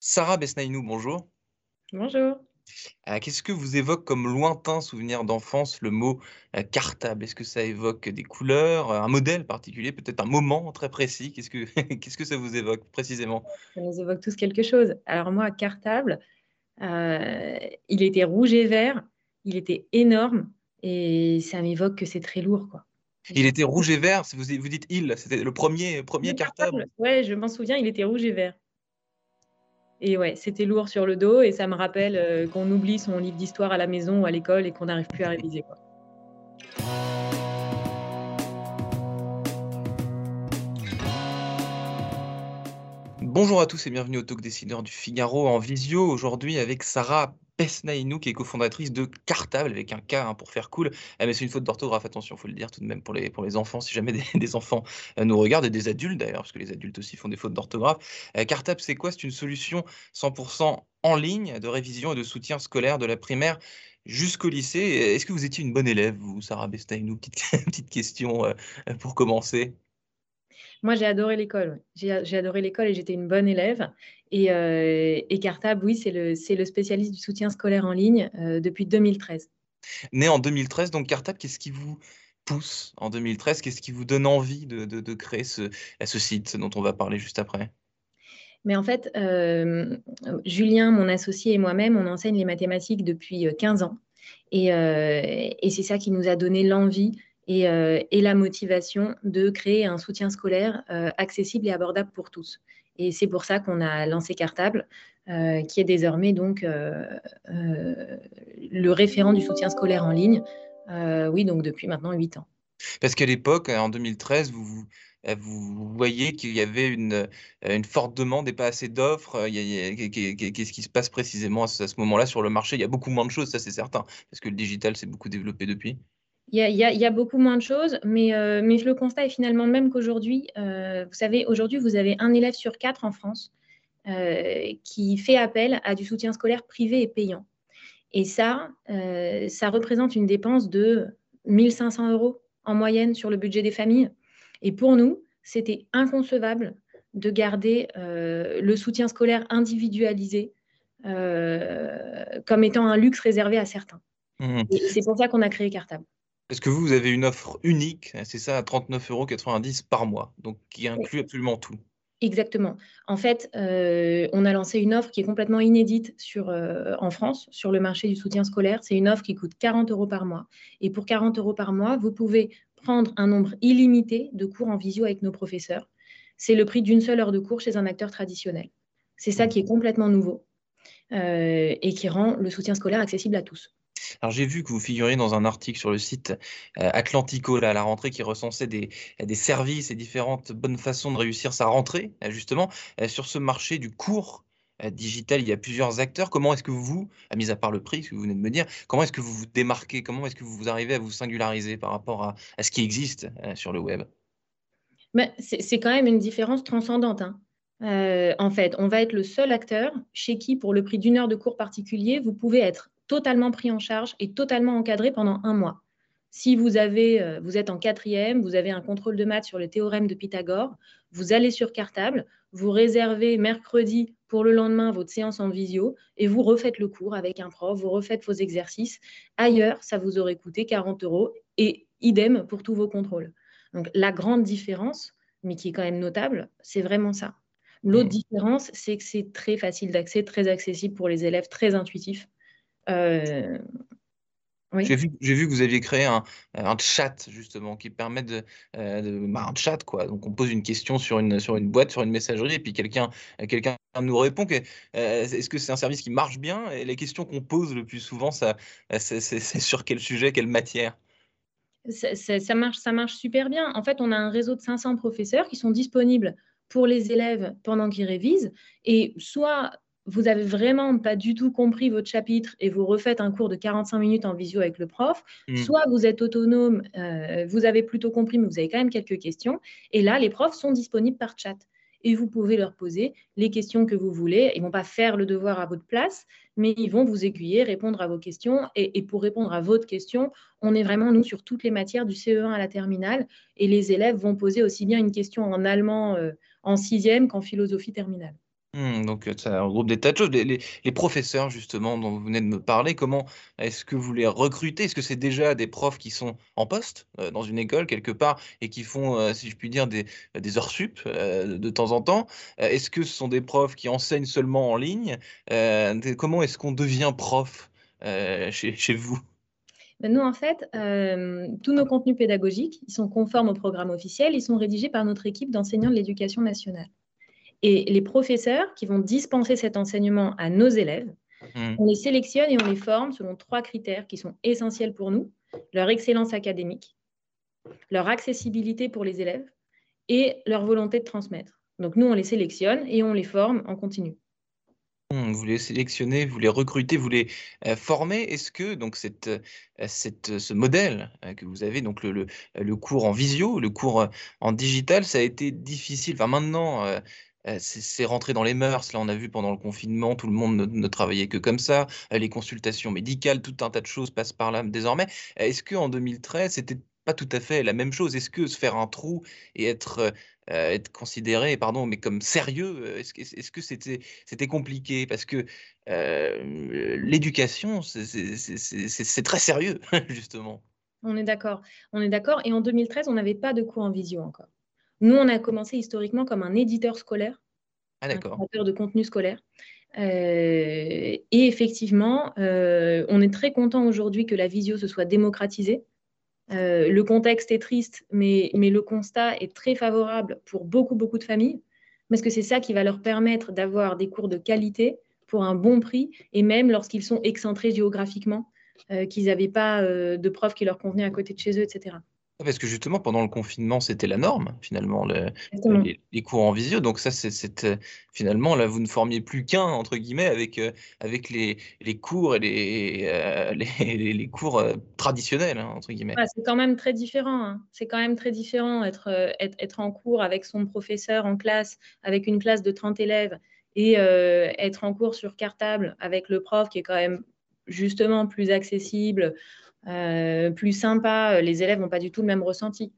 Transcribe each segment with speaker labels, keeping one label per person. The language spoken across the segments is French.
Speaker 1: Sarah Besnaïnou, bonjour.
Speaker 2: Bonjour.
Speaker 1: Euh, Qu'est-ce que vous évoque comme lointain souvenir d'enfance le mot euh, cartable? Est-ce que ça évoque des couleurs, euh, un modèle particulier, peut-être un moment très précis? Qu'est-ce que, qu'est-ce que ça vous évoque précisément?
Speaker 2: Ça nous évoque tous quelque chose. Alors moi, cartable, euh, il était rouge et vert, il était énorme et ça m'évoque que c'est très lourd. Quoi.
Speaker 1: Il était rouge et vert, vous, vous dites il, c'était le premier, premier
Speaker 2: Le
Speaker 1: cartable.
Speaker 2: Ouais, je m'en souviens, il était rouge et vert. Et ouais, c'était lourd sur le dos et ça me rappelle euh, qu'on oublie son livre d'histoire à la maison ou à l'école et qu'on n'arrive plus à réviser. Quoi.
Speaker 1: Bonjour à tous et bienvenue au Talk Décideur du Figaro en visio aujourd'hui avec Sarah Besnaïnou qui est cofondatrice de Cartable avec un K hein, pour faire cool. Ah, mais c'est une faute d'orthographe, attention, il faut le dire tout de même pour les, pour les enfants, si jamais des, enfants euh, nous regardent et des adultes d'ailleurs, parce que les adultes aussi font des fautes d'orthographe. Euh, Cartable, c'est quoi? C'est une solution 100% en ligne de révision et de soutien scolaire de la primaire jusqu'au lycée. Est-ce que vous étiez une bonne élève, vous, Sarah Besnaïnou Petite, petite question euh, pour commencer.
Speaker 2: Moi, j'ai adoré l'école. ouais. J'ai j'ai adoré l'école et j'étais une bonne élève. Et, euh, et Cartable, oui, c'est le, c'est le spécialiste du soutien scolaire en ligne euh, depuis 2013.
Speaker 1: Né en 2013, donc Cartable, qu'est-ce qui vous pousse en 2013 Qu'est-ce qui vous donne envie de, de- de créer ce, ce site dont on va parler juste après?
Speaker 2: Mais en fait, euh, Julien, mon associé et moi-même, on enseigne les mathématiques depuis euh, 15 ans. Et, euh, et c'est ça qui nous a donné l'envie et, euh, et la motivation de créer un soutien scolaire euh, accessible et abordable pour tous. Et c'est pour ça qu'on a lancé Cartable, euh, qui est désormais donc le référent du soutien scolaire en ligne. Oui, donc depuis maintenant 8 ans.
Speaker 1: Parce qu'à l'époque, en 2013, vous, voyez qu'il y avait une, forte demande et pas assez d'offres. Qu'est-ce qui se passe précisément à ce moment-là sur le marché? Il y a beaucoup moins de choses, ça c'est certain, parce que le digital s'est beaucoup développé depuis.
Speaker 2: Il y a, il y a- il y a beaucoup moins de choses, mais, euh, mais le constat est finalement le même qu'aujourd'hui. Euh, vous savez, aujourd'hui, vous avez un élève sur quatre en France euh, qui fait appel à du soutien scolaire privé et payant. Et ça, ça représente une dépense de 1500 euros en moyenne sur le budget des familles. Et pour nous, c'était inconcevable de garder le soutien scolaire individualisé comme étant un luxe réservé à certains. Et c'est pour ça qu'on a créé Cartable.
Speaker 1: Parce que vous, vous avez une offre unique, c'est ça, à 39,90 euros par mois, donc qui inclut absolument tout.
Speaker 2: Exactement. En fait, euh, on a lancé une offre qui est complètement inédite sur, euh, en France sur le marché du soutien scolaire. C'est une offre qui coûte 40 euros par mois. Et pour 40 euros par mois, vous pouvez prendre un nombre illimité de cours en visio avec nos professeurs. C'est le prix d'une seule heure de cours chez un acteur traditionnel. C'est ça qui est complètement nouveau euh, et qui rend le soutien scolaire accessible à tous.
Speaker 1: Alors j'ai vu que vous figuriez dans un article sur le site euh, Atlantico là, à la rentrée qui recensait des, des services et différentes bonnes façons de réussir sa rentrée. euh, Justement, Euh, sur ce marché du cours digital, il y a plusieurs acteurs. Comment est-ce que vous, à mis à part le prix, ce que vous venez de me dire, comment est-ce que vous vous démarquez? Comment est-ce que vous arrivez à vous singulariser par rapport à, à ce qui existe sur le web?
Speaker 2: C'est quand même une différence transcendante. hein. En fait, on va être le seul acteur chez qui, pour le prix d'une heure de cours particulier, vous pouvez être totalement pris en charge et totalement encadré pendant un mois. Si vous, avez, euh, vous êtes en quatrième, vous avez un contrôle de maths sur le théorème de Pythagore, vous allez sur Cartable, vous réservez mercredi pour le lendemain votre séance en visio et vous refaites le cours avec un prof, vous refaites vos exercices. Ailleurs, ça vous aurait coûté 40 euros et idem pour tous vos contrôles. Donc la grande différence, mais qui est quand même notable, c'est vraiment ça. L'autre
Speaker 1: Mm.
Speaker 2: différence, c'est que c'est très facile d'accès, très accessible pour les élèves, très intuitif. Euh, oui.
Speaker 1: J'ai vu, que vous aviez créé un, un chat justement qui permet de, euh, de- bah, un chat quoi. Donc on pose une question sur une sur une boîte, sur une messagerie et puis quelqu'un quelqu'un nous répond que euh, est-ce que c'est un service qui marche bien? Et les questions qu'on pose le plus souvent, ça c'est sur quel sujet, quelle matière?
Speaker 2: Ça, ça- ça marche, ça marche super bien. En fait, on a un réseau de 500 professeurs qui sont disponibles pour les élèves pendant qu'ils révisent. Et soit vous avez vraiment pas du tout compris votre chapitre et vous refaites un cours de 45 minutes en visio avec le prof, mmh. soit vous êtes autonome, euh, vous avez plutôt compris, mais vous avez quand même quelques questions. Et là, les profs sont disponibles par chat. Et vous pouvez leur poser les questions que vous voulez. Ils ne vont pas faire le devoir à votre place, mais ils vont vous aiguiller, répondre à vos questions. Et, pour répondre à votre question, on est vraiment, nous, sur toutes les matières du CE1 à la terminale. Et les élèves vont poser aussi bien une question en allemand euh, en sixième qu'en philosophie terminale.
Speaker 1: Mmh, donc, ça regroupe des tas de choses. Les professeurs justement dont vous venez de me parler, comment est-ce que vous les recrutez? Est-ce que c'est déjà des profs qui sont en poste, dans une école quelque part et qui font, si je puis dire, des des heures sup, de temps en temps? est-ce que ce sont des profs qui enseignent seulement en ligne? comment est-ce qu'on devient prof, chez chez vous?
Speaker 2: Ben, nous, en fait, tous nos contenus pédagogiques, ils sont conformes au programme officiel, ils sont rédigés par notre équipe d'enseignants de l'éducation nationale. Et les professeurs qui vont dispenser cet enseignement à nos élèves, mmh. on les sélectionne et on les forme selon trois critères qui sont essentiels pour nous leur excellence académique, leur accessibilité pour les élèves et leur volonté de transmettre. Donc nous, on les sélectionne et on les forme en continu.
Speaker 1: Mmh, vous les sélectionnez, vous les recrutez, vous les euh, formez. Est-ce que donc cette, euh, cette, ce modèle euh, que vous avez, donc le, le, le, cours en visio, le cours en digital, ça a été difficile? Enfin maintenant, c'est rentré dans les mœurs. Là, on a vu pendant le confinement, tout le monde ne, travaillait que comme ça. les consultations médicales, tout un tas de choses passent par là désormais. Est-ce qu'en 2013, c'était pas tout à fait la même chose? Est-ce que se faire un trou et être, considéré, pardon, mais comme sérieux, est-ce que c'était c'était compliqué? Parce que l'éducation, c'est très sérieux, justement.
Speaker 2: On est d'accord. On est d'accord. Et en 2013, on n'avait pas de cours en visio encore. Nous, on a commencé historiquement comme un éditeur scolaire,
Speaker 1: ah, un
Speaker 2: créateur de contenu scolaire. Euh, et effectivement, euh, on est très content aujourd'hui que la visio se soit démocratisée. Euh, le contexte est triste, mais, mais, le constat est très favorable pour beaucoup, beaucoup de familles, parce que c'est ça qui va leur permettre d'avoir des cours de qualité pour un bon prix, et même lorsqu'ils sont excentrés géographiquement, qu'ils n'avaient pas de profs qui leur convenaient à côté de chez eux, etc.
Speaker 1: Parce que justement, pendant le confinement, c'était la norme, finalement, les, cours en visio. Donc ça, c'est euh, finalement, là, vous ne formiez plus qu'un, entre guillemets, avec, euh, avec les, cours et les, euh, les, cours traditionnels, hein, entre guillemets.
Speaker 2: c'est quand même très différent. Hein. C'est quand même très différent être, être, en cours avec son professeur en classe, avec une classe de 30 élèves, et être en cours sur cartable avec le prof qui est quand même justement plus accessible, euh, plus sympa. Euh, les élèves n'ont pas du tout le même ressenti.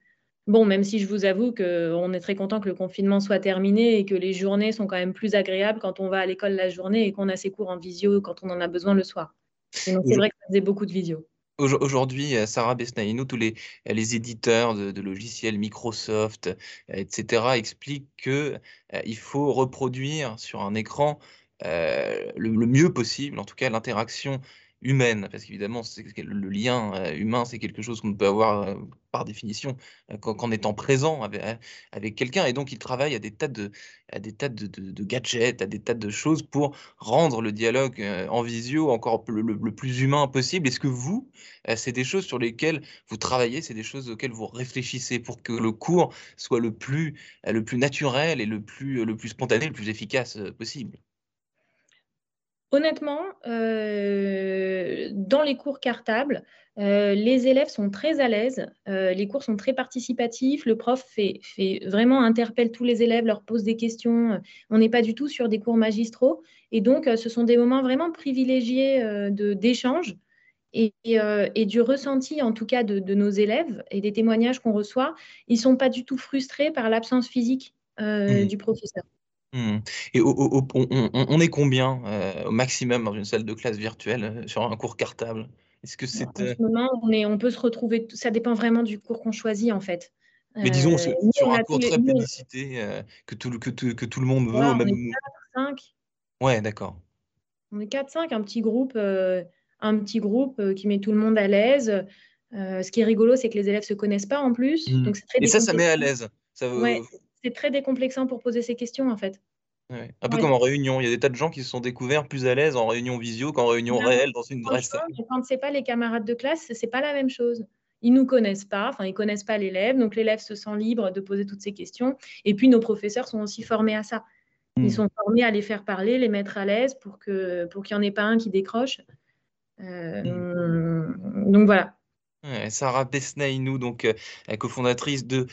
Speaker 2: Bon, même si je vous avoue qu'on est très content que le confinement soit terminé et que les journées sont quand même plus agréables quand on va à l'école la journée et qu'on a ses cours en visio quand on en a besoin le soir. c'est vrai que ça faisait beaucoup de visio.
Speaker 1: Aujourd'hui, euh, Sarah Besnaïno, tous les, les éditeurs de, logiciels Microsoft, etc., expliquent qu'il faut reproduire sur un écran le, le, mieux possible, en tout cas l'interaction humaine, parce qu'évidemment, le lien euh, humain, c'est quelque chose qu'on peut avoir euh, par définition euh, qu'en étant présent avec, quelqu'un. Et donc, il travaille à des tas de, à des tas de, gadgets, à des tas de choses pour rendre le dialogue en visio encore le, plus humain possible. Est-ce que vous, c'est des choses sur lesquelles vous travaillez, c'est des choses auxquelles vous réfléchissez pour que le cours soit le plus, le plus naturel et le plus, le plus spontané, le plus efficace possible?
Speaker 2: Honnêtement, euh, dans les cours cartables, euh, les élèves sont très à l'aise, euh, les cours sont très participatifs, le prof fait, vraiment interpelle tous les élèves, leur pose des questions. On n'est pas du tout sur des cours magistraux, et donc ce sont des moments vraiment privilégiés d'échange et, du ressenti, en tout cas, de, nos élèves et des témoignages qu'on reçoit. Ils ne sont pas du tout frustrés par l'absence physique mmh. du professeur.
Speaker 1: Mmh. Et on, est combien euh, au maximum dans une salle de classe virtuelle euh, sur un cours cartable?
Speaker 2: Est-ce que c'est En euh ce moment, on, est, on peut se retrouver, ça dépend vraiment du cours qu'on choisit en fait.
Speaker 1: Mais disons sur, un cours très plébiscité que, tout, que, que, tout le monde veut
Speaker 2: même moment. 4, 5.
Speaker 1: Ouais, d'accord.
Speaker 2: On est 4-5, un petit groupe, un petit groupe qui met tout le monde à l'aise. ce qui est rigolo, c'est que les élèves ne se connaissent pas en plus.
Speaker 1: Mmh. Donc Et ça, ça met à l'aise. Ça
Speaker 2: c'est très décomplexant pour poser ces questions en fait.
Speaker 1: Un peu comme en réunion, il y a des tas de gens qui se sont découverts plus à l'aise en réunion visio qu'en réunion réelle dans une vraie salle.
Speaker 2: Quand c'est pas les camarades de classe, c'est pas la même chose. ils nous connaissent pas, enfin ils connaissent pas l'élève, donc l'élève se sent libre de poser toutes ces questions. Et puis nos professeurs sont aussi formés à ça. Ils
Speaker 1: Hmm.
Speaker 2: sont formés à les faire parler, les mettre à l'aise pour que pour qu'il n'y en ait pas un qui décroche. Euh, Donc voilà.
Speaker 1: Ouais, Sarah Besnaïnou, donc euh, cofondatrice de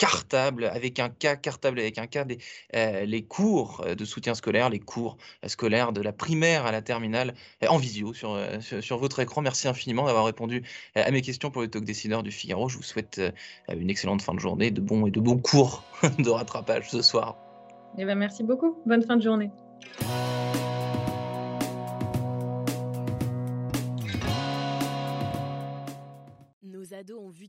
Speaker 1: Cartable avec un K, Cartable avec un K, des, euh, les cours euh, de soutien scolaire, les cours euh, scolaires de la primaire à la terminale en visio sur, sur, sur votre écran. Merci infiniment d'avoir répondu à mes questions pour le talk décideur du Figaro. Je vous souhaite euh, une excellente fin de journée, de bons et de bons cours de rattrapage ce soir.
Speaker 2: Eh ben, merci beaucoup. Bonne fin de journée.
Speaker 3: Nos ados ont vu